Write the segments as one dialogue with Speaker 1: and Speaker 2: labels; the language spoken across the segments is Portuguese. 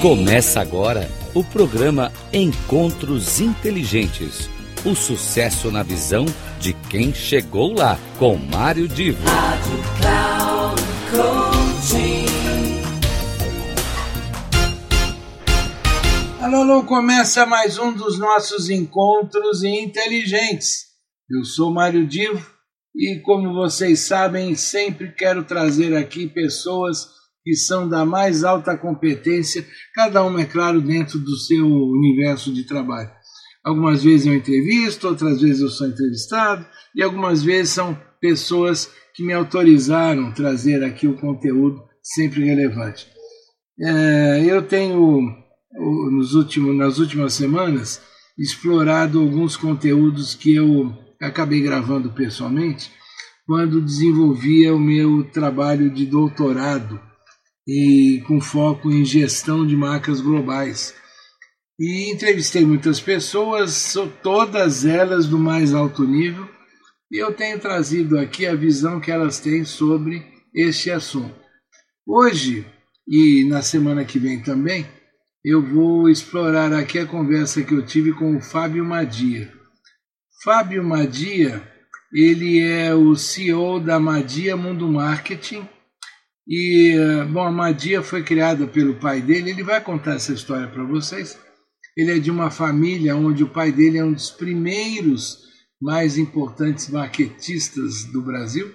Speaker 1: Começa agora o programa Encontros Inteligentes. O sucesso na visão de quem chegou lá, com Mário Divo. Rádio Cloud
Speaker 2: Alô, alô, começa mais um dos nossos encontros inteligentes. Eu sou Mário Divo e, como vocês sabem, sempre quero trazer aqui pessoas que são da mais alta competência, cada uma, é claro, dentro do seu universo de trabalho. Algumas vezes eu entrevisto, outras vezes eu sou entrevistado e algumas vezes são pessoas que me autorizaram trazer aqui o conteúdo sempre relevante. É, eu tenho, nos últimos, nas últimas semanas, explorado alguns conteúdos que eu acabei gravando pessoalmente quando desenvolvia o meu trabalho de doutorado e com foco em gestão de marcas globais. E entrevistei muitas pessoas, todas elas do mais alto nível, e eu tenho trazido aqui a visão que elas têm sobre este assunto. Hoje, e na semana que vem também, eu vou explorar aqui a conversa que eu tive com o Fábio Madia. Fábio Madia, ele é o CEO da Madia Mundo Marketing, e, bom, a Madia foi criada pelo pai dele, ele vai contar essa história para vocês. Ele é de uma família onde o pai dele é um dos primeiros mais importantes marketistas do Brasil.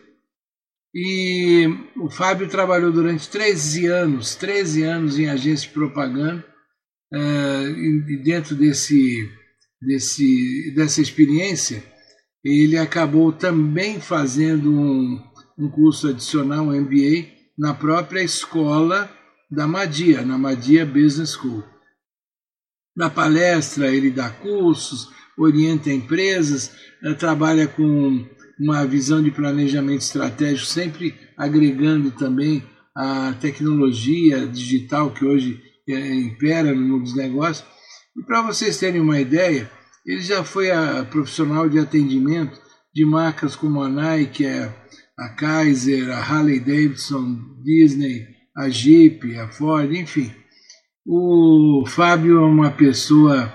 Speaker 2: E o Fábio trabalhou durante 13 anos, 13 anos em agência de propaganda, e dentro desse, desse, dessa experiência, ele acabou também fazendo um, um curso adicional, um MBA, na própria escola da Madia, na Madia Business School. Na palestra ele dá cursos, orienta empresas, trabalha com uma visão de planejamento estratégico, sempre agregando também a tecnologia digital que hoje impera no mundo dos negócios. E para vocês terem uma ideia, ele já foi profissional de atendimento de marcas como a Nike, a Kaiser, a Harley Davidson, Disney, a Jeep, a Ford, enfim. O Fábio é uma pessoa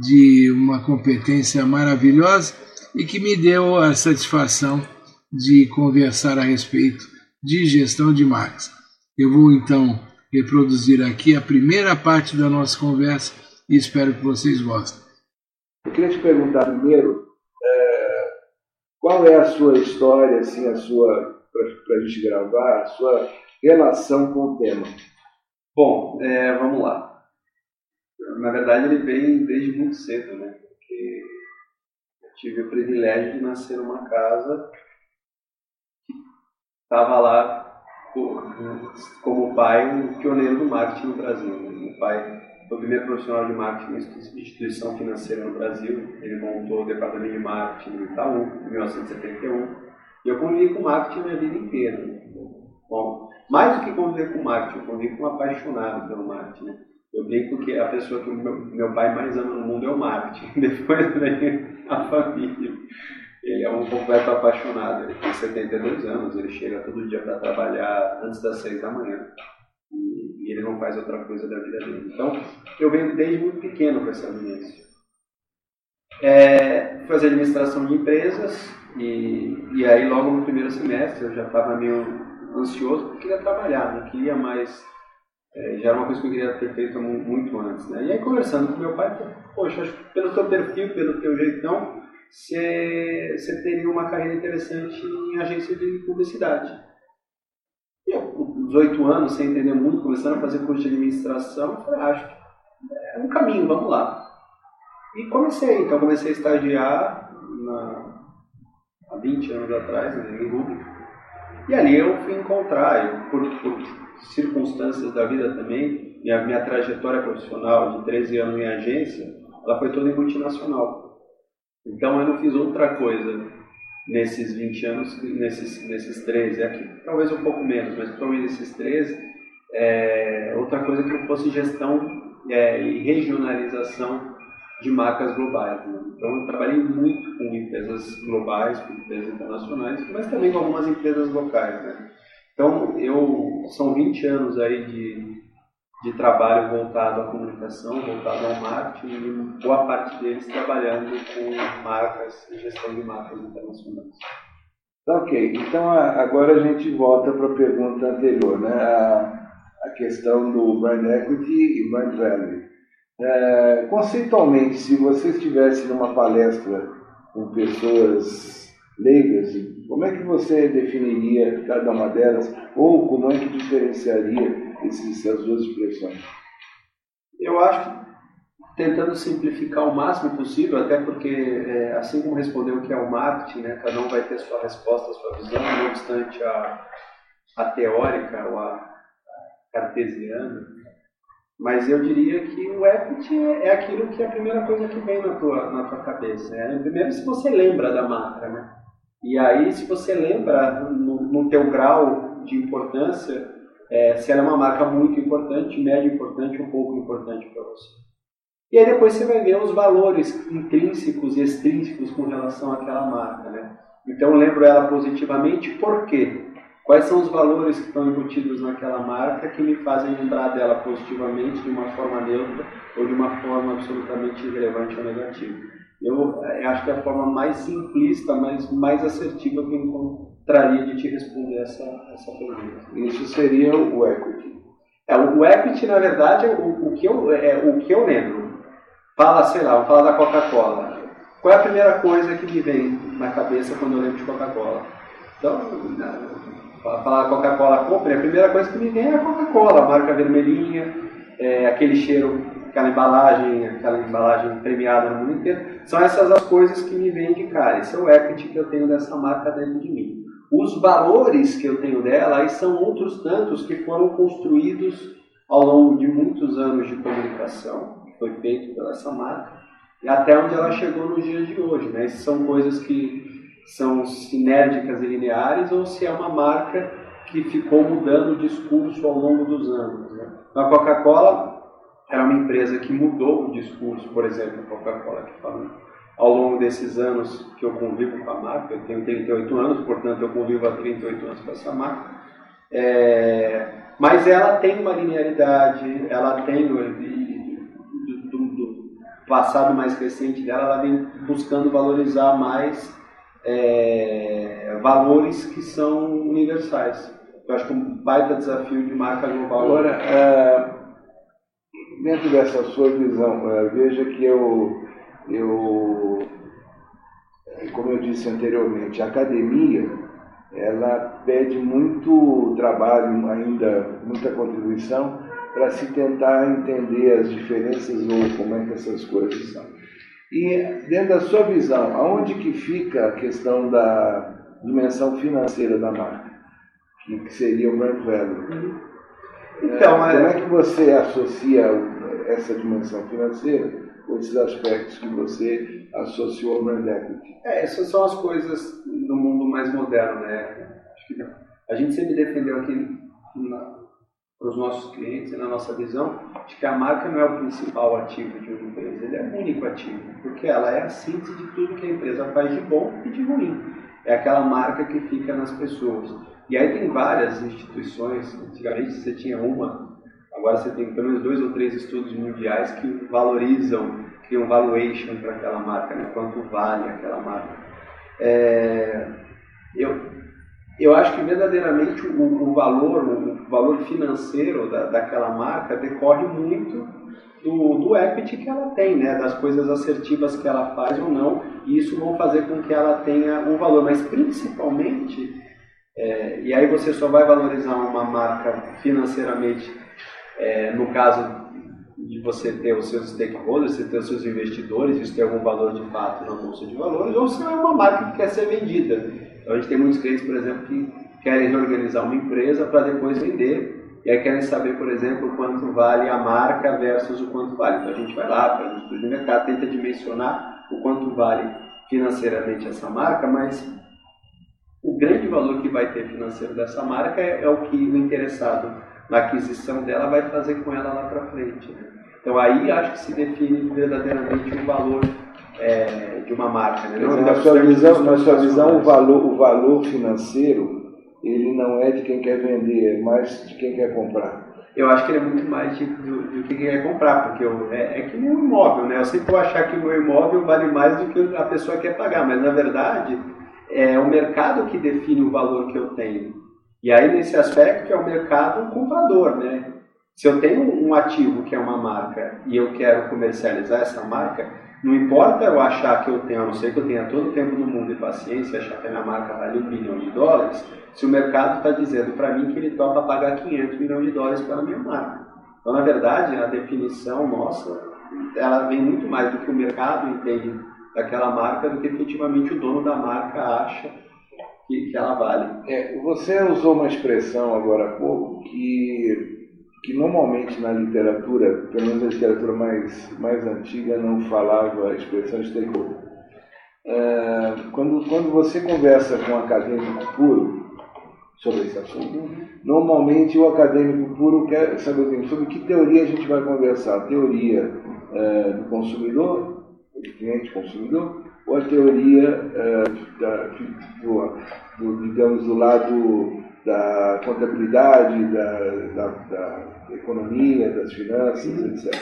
Speaker 2: de uma competência maravilhosa e que me deu a satisfação de conversar a respeito de gestão de marcas. Eu vou então reproduzir aqui a primeira parte da nossa conversa e espero que vocês gostem. Eu queria te perguntar primeiro qual é a sua história, assim, a sua para a gente gravar, a sua relação com o tema?
Speaker 3: Bom, é, vamos lá. Na verdade, ele vem desde muito cedo, né? Porque eu tive o privilégio de nascer numa casa que estava lá como pai um pioneiro do marketing no Brasil. Né? pai foi o primeiro profissional de marketing em instituição financeira no Brasil. Ele montou o departamento de marketing no Itaú, em 1971. E eu convivi com marketing a minha vida inteira. Bom, mais do que conviver com marketing, eu convivi com um apaixonado pelo marketing. Eu brinco que a pessoa que meu, meu pai mais ama no mundo é o marketing. Depois vem a família. Ele é um completo apaixonado. Ele tem 72 anos, ele chega todo dia para trabalhar antes das 6 da manhã e, ele não faz outra coisa da vida dele. Então, eu venho desde muito pequeno com essa vivência. É, fazer administração de empresas e, e aí logo no primeiro semestre eu já estava meio ansioso porque queria trabalhar, não queria mais é, já era uma coisa que eu queria ter feito muito antes. Né? E aí, conversando com meu pai, falei, poxa, acho que pelo teu perfil, pelo teu jeitão, você teria uma carreira interessante em agência de publicidade. 18 anos, sem entender muito, começando a fazer curso de administração, eu falei, ah, acho é um caminho, vamos lá. E comecei, então comecei a estagiar na, há 20 anos atrás, né, em Rubik. E ali eu fui encontrar, eu, por, por, circunstâncias da vida também, minha, minha trajetória profissional de 13 anos em agência, ela foi toda em multinacional. Então eu não fiz outra coisa nesses 20 anos, nesses, nesses 13, aqui talvez um pouco menos, mas provavelmente nesses 13, é, outra coisa que não fosse gestão é, e regionalização de marcas globais. Né? Então eu trabalhei muito com empresas globais, com empresas internacionais, mas também com algumas empresas locais. Né? Então eu são 20 anos aí de, de trabalho voltado à comunicação, voltado ao marketing, e boa parte deles trabalhando com marcas e gestão de marcas internacionais.
Speaker 4: Tá ok, então agora a gente volta para a pergunta anterior, né? a, a questão do brand equity e brand value. É, conceitualmente, se você estivesse numa palestra com pessoas leigas, como é que você definiria cada uma delas ou como é que diferenciaria esses, essas duas expressões?
Speaker 3: Eu acho que tentando simplificar o máximo possível, até porque, é, assim como respondeu o que é o marketing, né, cada um vai ter sua resposta, sua visão, não obstante a, a teórica ou a, a cartesiana. Mas eu diria que o equity é, é aquilo que é a primeira coisa que vem na tua, na tua cabeça. Né? Primeiro, se você lembra da marca, né? E aí, se você lembra no, no teu grau de importância, é, se ela é uma marca muito importante, médio importante ou pouco importante para você. E aí depois você vai ver os valores intrínsecos e extrínsecos com relação àquela marca, né? Então lembro ela positivamente, por quê? Quais são os valores que estão embutidos naquela marca que me fazem lembrar dela positivamente, de uma forma neutra ou de uma forma absolutamente irrelevante ou negativa? Eu, eh, acho que é a forma mais simplista, mas mais assertiva que eu encontraria de te responder essa, essa pergunta.
Speaker 4: Isso seria o equity.
Speaker 3: É, o equity, na verdade, é o, o, que eu, é o que eu lembro. Fala, sei lá, falar da Coca-Cola. Qual é a primeira coisa que me vem na cabeça quando eu lembro de Coca-Cola? Então, falar Coca-Cola compre, a primeira coisa que me vem é a Coca-Cola, a marca vermelhinha, é, aquele cheiro, aquela embalagem, aquela embalagem premiada no mundo inteiro. São essas as coisas que me vêm de cara. Esse é o equity que eu tenho dessa marca dentro de mim. Os valores que eu tenho dela são outros tantos que foram construídos ao longo de muitos anos de comunicação foi feito pela essa marca e até onde ela chegou nos dias de hoje. Né? Se são coisas que são sinérgicas e lineares ou se é uma marca que ficou mudando o discurso ao longo dos anos. Né? A Coca-Cola era uma empresa que mudou o discurso, por exemplo, a Coca-Cola que falou ao longo desses anos que eu convivo com a marca, eu tenho 38 anos, portanto eu convivo há 38 anos com essa marca, é, mas ela tem uma linearidade, ela tem, passado mais recente dela, ela vem buscando valorizar mais é, valores que são universais. Eu acho que um baita desafio de marca global.
Speaker 4: Agora, é, dentro dessa sua visão, é, veja que eu, eu, como eu disse anteriormente, a academia ela pede muito trabalho ainda, muita contribuição para se tentar entender as diferenças ou como é que essas coisas são. E dentro da sua visão, aonde que fica a questão da dimensão financeira da marca, que, seria o brand value? Então, é, como é que você associa essa dimensão financeira esses aspectos que você associou ao brand equity?
Speaker 3: É, essas são as coisas do mundo mais moderno, né? a gente sempre defendeu aqui para os nossos clientes na nossa visão de que a marca não é o principal ativo de uma empresa, ele é o único ativo, porque ela é a síntese de tudo que a empresa faz de bom e de ruim. É aquela marca que fica nas pessoas. E aí tem várias instituições, antigamente você tinha uma, agora você tem pelo menos dois ou três estudos mundiais que valorizam, criam valuation para aquela marca, né? quanto vale aquela marca. É, eu, eu acho que verdadeiramente o, o valor, o valor financeiro da, daquela marca decorre muito do, do equity que ela tem, né? das coisas assertivas que ela faz ou não, e isso vão fazer com que ela tenha um valor, mas principalmente, é, e aí você só vai valorizar uma marca financeiramente, é, no caso de você ter os seus stakeholders, você ter os seus investidores, isso tem algum valor de fato na bolsa de valores, ou se é uma marca que quer ser vendida. Então a gente tem muitos clientes, por exemplo, que querem reorganizar uma empresa para depois vender e aí querem saber, por exemplo, quanto vale a marca versus o quanto vale. Então a gente vai lá, faz um estudo de mercado, tenta dimensionar o quanto vale financeiramente essa marca, mas o grande valor que vai ter financeiro dessa marca é, é o que o interessado na aquisição dela vai fazer com ela lá para frente. Né? Então aí acho que se define verdadeiramente o valor é, de uma marca. Né?
Speaker 4: na, sua visão, na sua visão, o valor, o valor financeiro ele não é de quem quer vender, é mais de quem quer comprar.
Speaker 3: eu acho que ele é muito mais de, do, do que quer comprar, porque eu, é, é que nem um imóvel, né? Eu sempre vou achar que o meu imóvel vale mais do que a pessoa quer pagar, mas na verdade é o mercado que define o valor que eu tenho. E aí, nesse aspecto, é o mercado comprador, né? Se eu tenho um ativo que é uma marca e eu quero comercializar essa marca, não importa eu achar que eu tenho, a não ser que eu tenha todo o tempo do mundo e paciência, achar que a minha marca vale um bilhão de dólares, se o mercado está dizendo para mim que ele topa pagar 500 milhões de dólares pela minha marca. Então, na verdade, a definição nossa, ela vem muito mais do que o mercado entende daquela marca do que efetivamente o dono da marca acha que, que ela vale.
Speaker 4: É, você usou uma expressão agora há pouco que que normalmente na literatura, pelo menos a literatura mais, mais antiga, não falava a expressão stakeholder. É, quando, quando você conversa com um acadêmico puro sobre esse assunto, normalmente o acadêmico puro quer saber sobre que teoria a gente vai conversar. Teoria é, do consumidor, do cliente consumidor, ou a teoria é, da, do, do, digamos, do lado da contabilidade, da, da, da economia, das finanças, etc.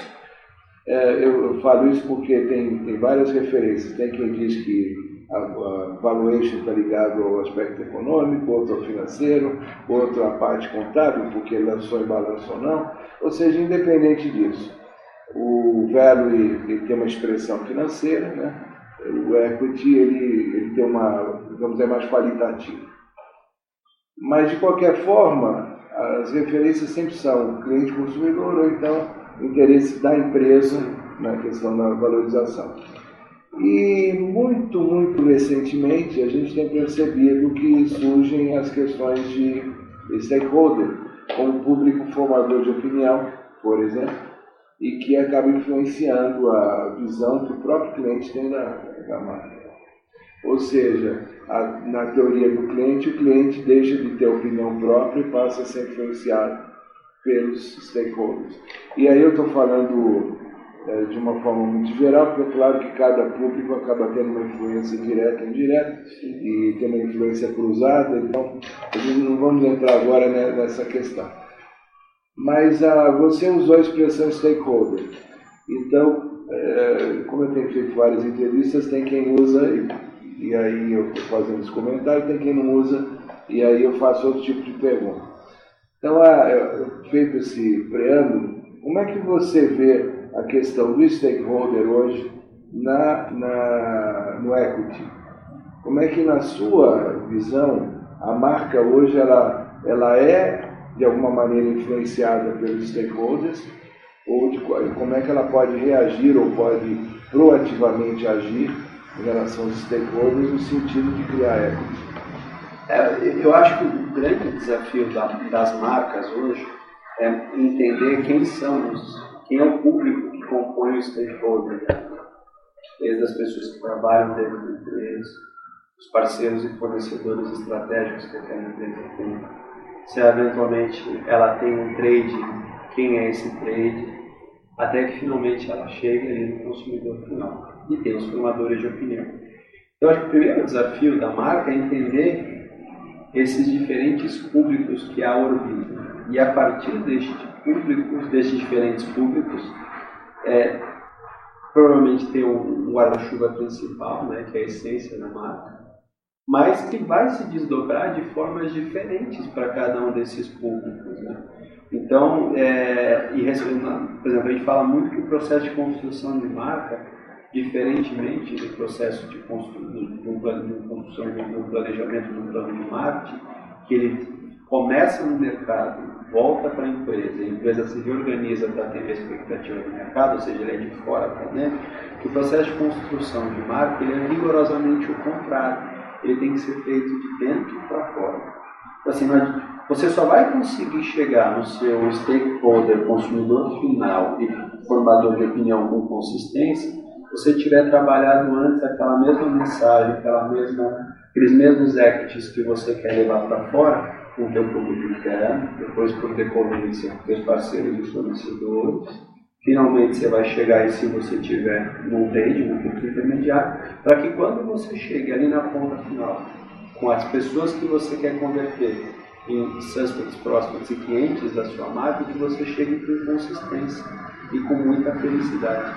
Speaker 4: É, eu, eu, falo isso porque tem, tem várias referências. Tem quem diz que a, a valuation está ligado ao aspecto econômico, outro ao financeiro, outro à parte contábil, porque lançou em balanço ou não. Ou seja, independente disso, o value tem uma expressão financeira, né? O equity ele, ele tem uma, vamos dizer, mais qualitativa. Mas, de qualquer forma, as referências sempre são cliente consumidor ou então interesse da empresa na questão da valorização. E muito, muito recentemente a gente tem percebido que surgem as questões de stakeholder, como público formador de opinião, por exemplo, e que acaba influenciando a visão que o próprio cliente tem da, da marca. Ou seja, a, na teoria do cliente, o cliente deixa de ter opinião própria e passa a ser influenciado pelos stakeholders. E aí eu estou falando é, de uma forma muito geral, porque é claro que cada público acaba tendo uma influência direta e indireta, e tem uma influência cruzada, então a gente não vamos entrar agora nessa questão. Mas ah, você usou a expressão stakeholder. Então, é, como eu tenho feito várias entrevistas, tem quem usa e aí eu estou fazendo esse comentário, tem quem não usa, e aí eu faço outro tipo de pergunta. Então, ah, feito esse preâmbulo, como é que você vê a questão do stakeholder hoje na, na, no equity? Como é que, na sua visão, a marca hoje ela, ela é, de alguma maneira, influenciada pelos stakeholders? Ou de, como é que ela pode reagir ou pode proativamente agir em relação aos stakeholders no sentido de criar equity?
Speaker 3: É, eu acho que o grande desafio da, das marcas hoje é entender quem são os, quem é o público que compõe o stakeholder. Desde as pessoas que trabalham dentro da empresa, os parceiros e fornecedores estratégicos que aquela empresa tem. Se eventualmente ela tem um trade, quem é esse trade, até que finalmente ela chegue ali no consumidor final e tem os formadores de opinião. Eu acho que o primeiro desafio da marca é entender esses diferentes públicos que a orbitam. E a partir destes públicos, desses diferentes públicos, é, provavelmente tem um guarda-chuva principal, né, que é a essência da marca, mas que vai se desdobrar de formas diferentes para cada um desses públicos. Né? Então, é, e, por exemplo, a gente fala muito que o processo de construção de marca diferentemente do processo de construção, do planejamento do plano de marketing, que ele começa no mercado, volta para a empresa, a empresa se reorganiza para atender a expectativa do mercado, ou seja, ele é de fora para dentro, que o processo de construção de marca ele é rigorosamente o contrário. Ele tem que ser feito de dentro para fora. Então, assim, você só vai conseguir chegar no seu stakeholder, consumidor final e formador de opinião com consistência você tiver trabalhado antes aquela mesma mensagem, aquela mesma, aqueles mesmos acts que você quer levar para fora, com o teu público interno, depois por decorrência com teus parceiros e fornecedores. Finalmente você vai chegar aí se você tiver um trade, um ponto intermediário, para que quando você chegue ali na ponta final, com as pessoas que você quer converter, em suspects, prospects e clientes da sua marca que você chegue com consistência e com muita felicidade.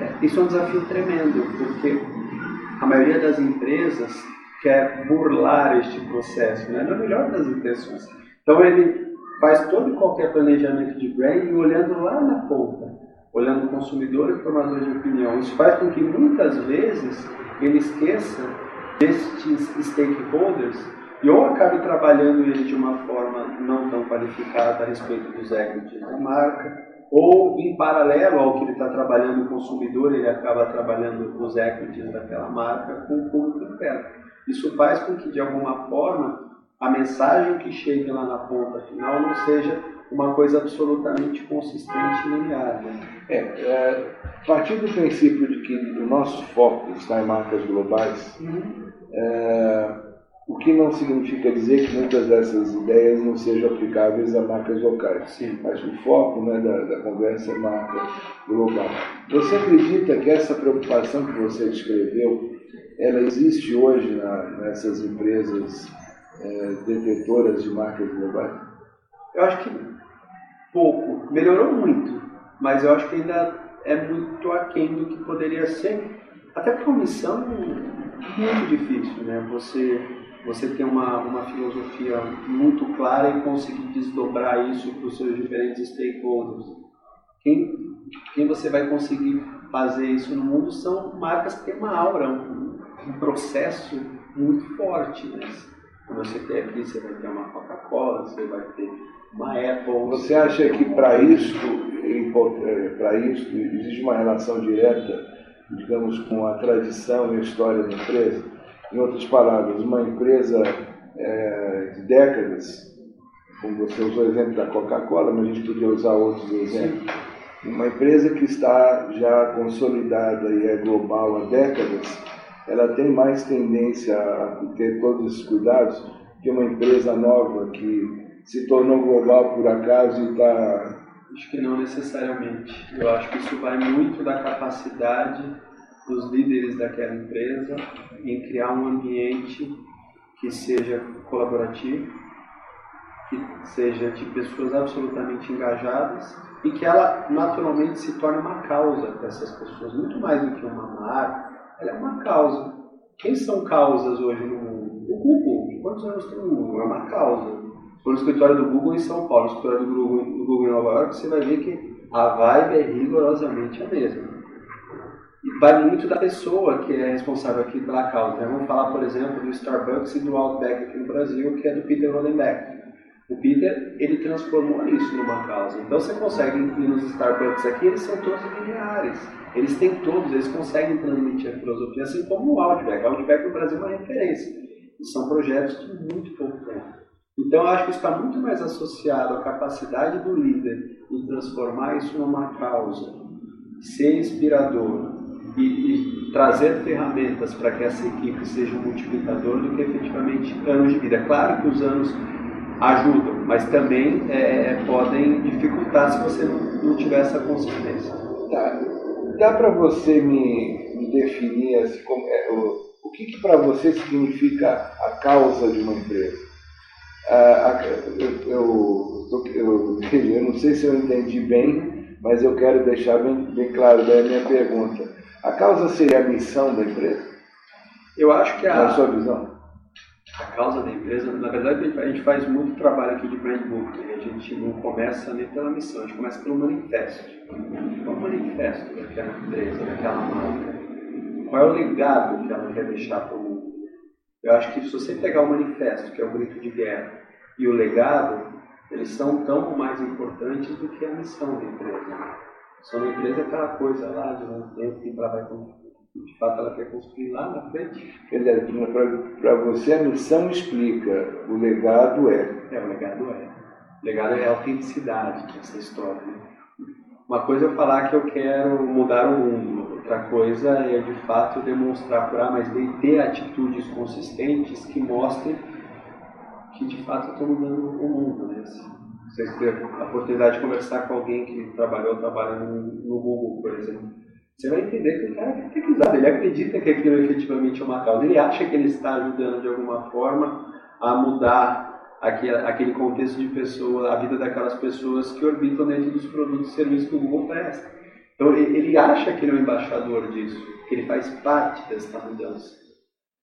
Speaker 3: É, isso é um desafio tremendo, porque a maioria das empresas quer burlar este processo, né? na melhor das intenções. Então ele faz todo e qualquer planejamento de branding olhando lá na ponta, olhando o consumidor e formador de opinião. Isso faz com que muitas vezes ele esqueça destes stakeholders e ou acabe trabalhando ele de uma forma não tão qualificada a respeito dos equities da marca, ou em paralelo ao que ele está trabalhando o consumidor, ele acaba trabalhando os equities daquela marca com o público interno. Isso faz com que, de alguma forma, a mensagem que chegue lá na ponta final não seja uma coisa absolutamente consistente e linear. Né?
Speaker 4: É, é, a partir do princípio de que o nosso foco está em marcas globais, uhum. é, o que não significa dizer que muitas dessas ideias não sejam aplicáveis a marcas locais.
Speaker 3: Sim.
Speaker 4: Mas o foco né, da, da conversa é marca global. Você acredita que essa preocupação que você descreveu, ela existe hoje na, nessas empresas é, detetoras de marcas globais?
Speaker 3: Eu acho que pouco. Melhorou muito, mas eu acho que ainda é muito aquém do que poderia ser. Até porque é uma missão muito difícil, né? Você você ter uma, uma filosofia muito clara e conseguir desdobrar isso para os seus diferentes stakeholders. Quem, quem você vai conseguir fazer isso no mundo são marcas que têm uma aura, um, um processo muito forte. Né? Você tem aqui, você vai ter uma Coca-Cola, você vai ter uma Apple.
Speaker 4: Você acha que para isso, é, para isso existe uma relação direta, digamos, com a tradição e a história da empresa? Em outras palavras, uma empresa é, de décadas, como você usou o exemplo da Coca-Cola, mas a gente podia usar outros exemplos. Uma empresa que está já consolidada e é global há décadas, ela tem mais tendência a ter todos esses cuidados que uma empresa nova que se tornou global por acaso e está.
Speaker 3: Acho que não necessariamente. Eu acho que isso vai muito da capacidade dos líderes daquela empresa em criar um ambiente que seja colaborativo, que seja de pessoas absolutamente engajadas e que ela naturalmente se torne uma causa para essas pessoas, muito mais do que uma marca, ela é uma causa. Quem são causas hoje no mundo? O Google. Quantos anos tem o Google? É uma causa. For no escritório do Google em São Paulo, no escritório do Google, do Google em Nova York, você vai ver que a vibe é rigorosamente a mesma vai muito da pessoa que é responsável aqui pela causa. Né? Vamos falar, por exemplo, do Starbucks e do Outback aqui no Brasil, que é do Peter Rodenbeck. O Peter, ele transformou isso numa causa. Então você consegue ir nos Starbucks aqui, eles são todos lineares. Eles têm todos, eles conseguem transmitir a filosofia, assim como o Outback. O Outback no Brasil é uma referência. E são projetos de muito pouco tempo. Então eu acho que está muito mais associado à capacidade do líder em transformar isso numa causa, ser inspirador, e, e trazer ferramentas para que essa equipe seja um multiplicador do que efetivamente anos de vida. Claro que os anos ajudam, mas também é, podem dificultar se você não, não tiver essa consistência.
Speaker 4: Tá. Dá para você me, me, definir assim, como, é, o, o que, que para você significa a causa de uma empresa? Ah, eu, eu, eu, eu, não sei se eu entendi bem, mas eu quero deixar bem, bem claro da minha pergunta. A causa seria a missão da empresa?
Speaker 3: Eu acho que a.
Speaker 4: Na sua visão?
Speaker 3: A causa da empresa, na verdade, a gente faz muito trabalho aqui de brand. Né? A gente não começa nem pela missão, a gente começa pelo manifesto. Qual é o manifesto daquela empresa, daquela marca? Qual é o legado que ela quer deixar para o mundo? Eu acho que se você pegar o manifesto, que é o grito de guerra, e o legado, eles são tão mais importantes do que a missão da empresa. Só na empresa é aquela coisa lá de um tempo que ela vai de fato ela quer construir lá na frente.
Speaker 4: Quer dizer, para você a missão explica, o legado é.
Speaker 3: É, o legado é. O legado é a autenticidade dessa história. Né? Uma coisa é falar que eu quero mudar o mundo, outra coisa é de fato demonstrar por A mais B ter atitudes consistentes que mostrem que de fato eu estou mudando o mundo. Né? Você teve a oportunidade de conversar com alguém que trabalhou, trabalha no Google, por exemplo. Você vai entender que o cara é pesquisado, ele acredita que aquilo efetivamente é uma causa. Ele acha que ele está ajudando de alguma forma a mudar aquele contexto de pessoa, a vida daquelas pessoas que orbitam dentro dos produtos e serviços que o Google presta. Então ele acha que ele é um embaixador disso, que ele faz parte dessa mudança.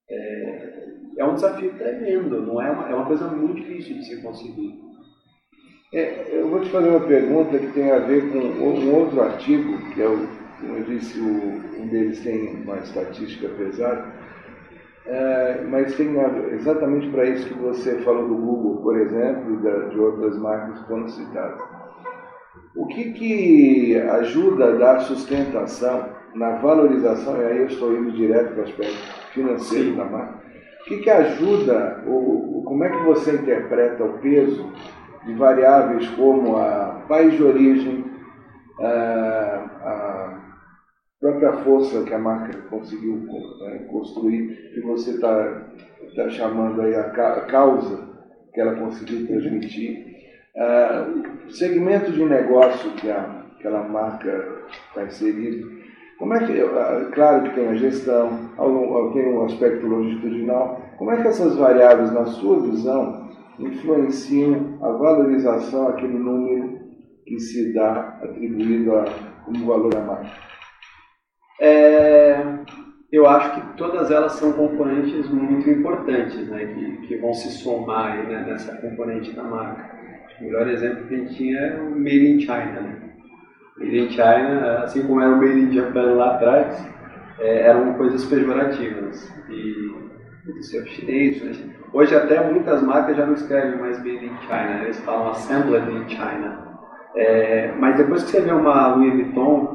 Speaker 3: É, é um desafio tremendo, não é uma, é uma coisa muito difícil de se conseguir.
Speaker 4: É, eu vou te fazer uma pergunta que tem a ver com um outro artigo, que é o, como eu disse, o, um deles tem uma estatística pesada, é, mas tem exatamente para isso que você falou do Google, por exemplo, e de outras marcas que foram citadas. O que, que ajuda a dar sustentação na valorização, e aí eu estou indo direto para o aspecto financeiro Sim. da marca, o que, que ajuda, ou, como é que você interpreta o peso de variáveis como a país de origem, a, a própria força que a marca conseguiu né, construir, que você está tá chamando aí a, causa que ela conseguiu transmitir, uh, segmento de negócio que a, aquela marca está inserida, como é que, uh, claro que tem a gestão, tem um aspecto longitudinal, como é que essas variáveis, na sua visão, influenciam a valorização, aquele número que se dá atribuído a, como valor da marca?
Speaker 3: É, eu acho que todas elas são componentes muito importantes, né, que, que vão se somar né, nessa componente da marca. O melhor exemplo que a gente tinha é o Made in China. Né? Made in China, assim como era o Made in Japan lá atrás, é, eram coisas pejorativas. E do seu chinês. Né? Hoje até muitas marcas já não escrevem mais Made in China, eles falam Assembled in China. É, mas depois que você vê uma Louis Vuitton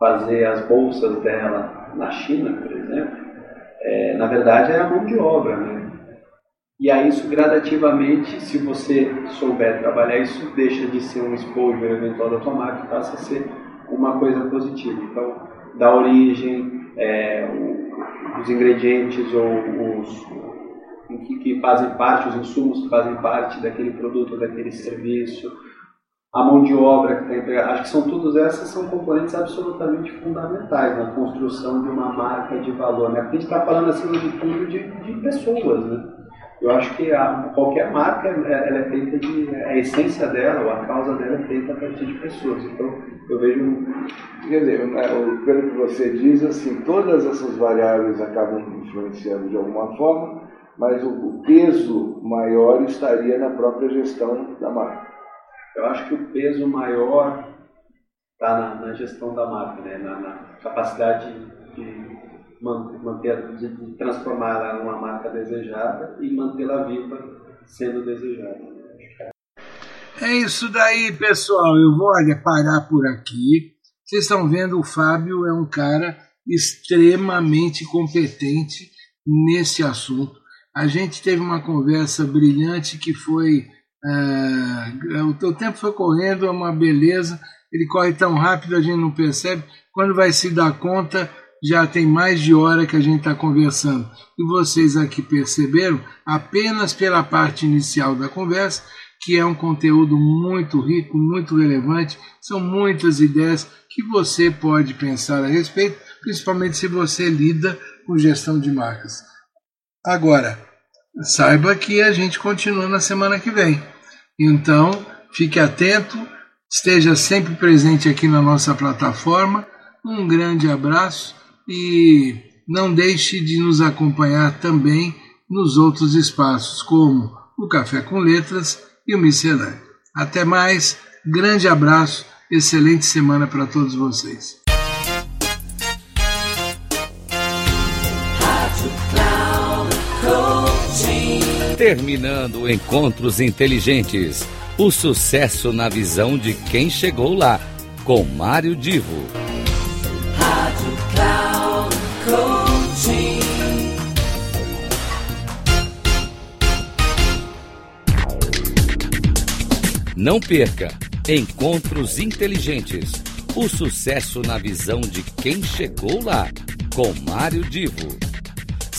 Speaker 3: fazer as bolsas dela na China, por exemplo, é, na verdade é a mão de obra, né? E aí isso gradativamente, se você souber trabalhar isso, deixa de ser um exposure eventual da tua marca passa a ser uma coisa positiva. Então, da origem, é, o, os ingredientes ou os que, que fazem parte, os insumos que fazem parte daquele produto, daquele serviço, a mão de obra que está empregada. Acho que são todas essas são componentes absolutamente fundamentais na construção de uma marca de valor. Né? Porque a gente está falando, acima de tudo, de, de pessoas. Né? Eu acho que a, qualquer marca é, ela é feita de. A essência dela, ou a causa dela é feita a partir de pessoas. Então, eu vejo.
Speaker 4: Quer dizer, pelo que você diz, assim, todas essas variáveis acabam influenciando de alguma forma, mas o peso maior estaria na própria gestão da marca.
Speaker 3: Eu acho que o peso maior está na, na, gestão da marca, né? na, na capacidade de manter, de, de transformá-la numa marca desejada e mantê-la viva sendo desejada.
Speaker 2: É isso daí, pessoal. Eu vou olha, parar por aqui. Vocês estão vendo, o Fábio é um cara extremamente competente nesse assunto. A gente teve uma conversa brilhante que foi é, o teu tempo foi correndo, é uma beleza, ele corre tão rápido, a gente não percebe. Quando vai se dar conta, já tem mais de hora que a gente está conversando. E vocês aqui perceberam, apenas pela parte inicial da conversa, que é um conteúdo muito rico, muito relevante, são muitas ideias que você pode pensar a respeito, principalmente se você lida com gestão de marcas. Agora, saiba que a gente continua na semana que vem. Então, fique atento, esteja sempre presente aqui na nossa plataforma. Um grande abraço e não deixe de nos acompanhar também nos outros espaços, como o Café com Letras e o Miscelâneo. Até mais, grande abraço, excelente semana para todos vocês.
Speaker 1: Terminando Encontros Inteligentes. O sucesso na visão de quem chegou lá. Com Mário Divo. Rádio Cloud Coaching. Não perca Encontros Inteligentes. O sucesso na visão de quem chegou lá. Com Mário Divo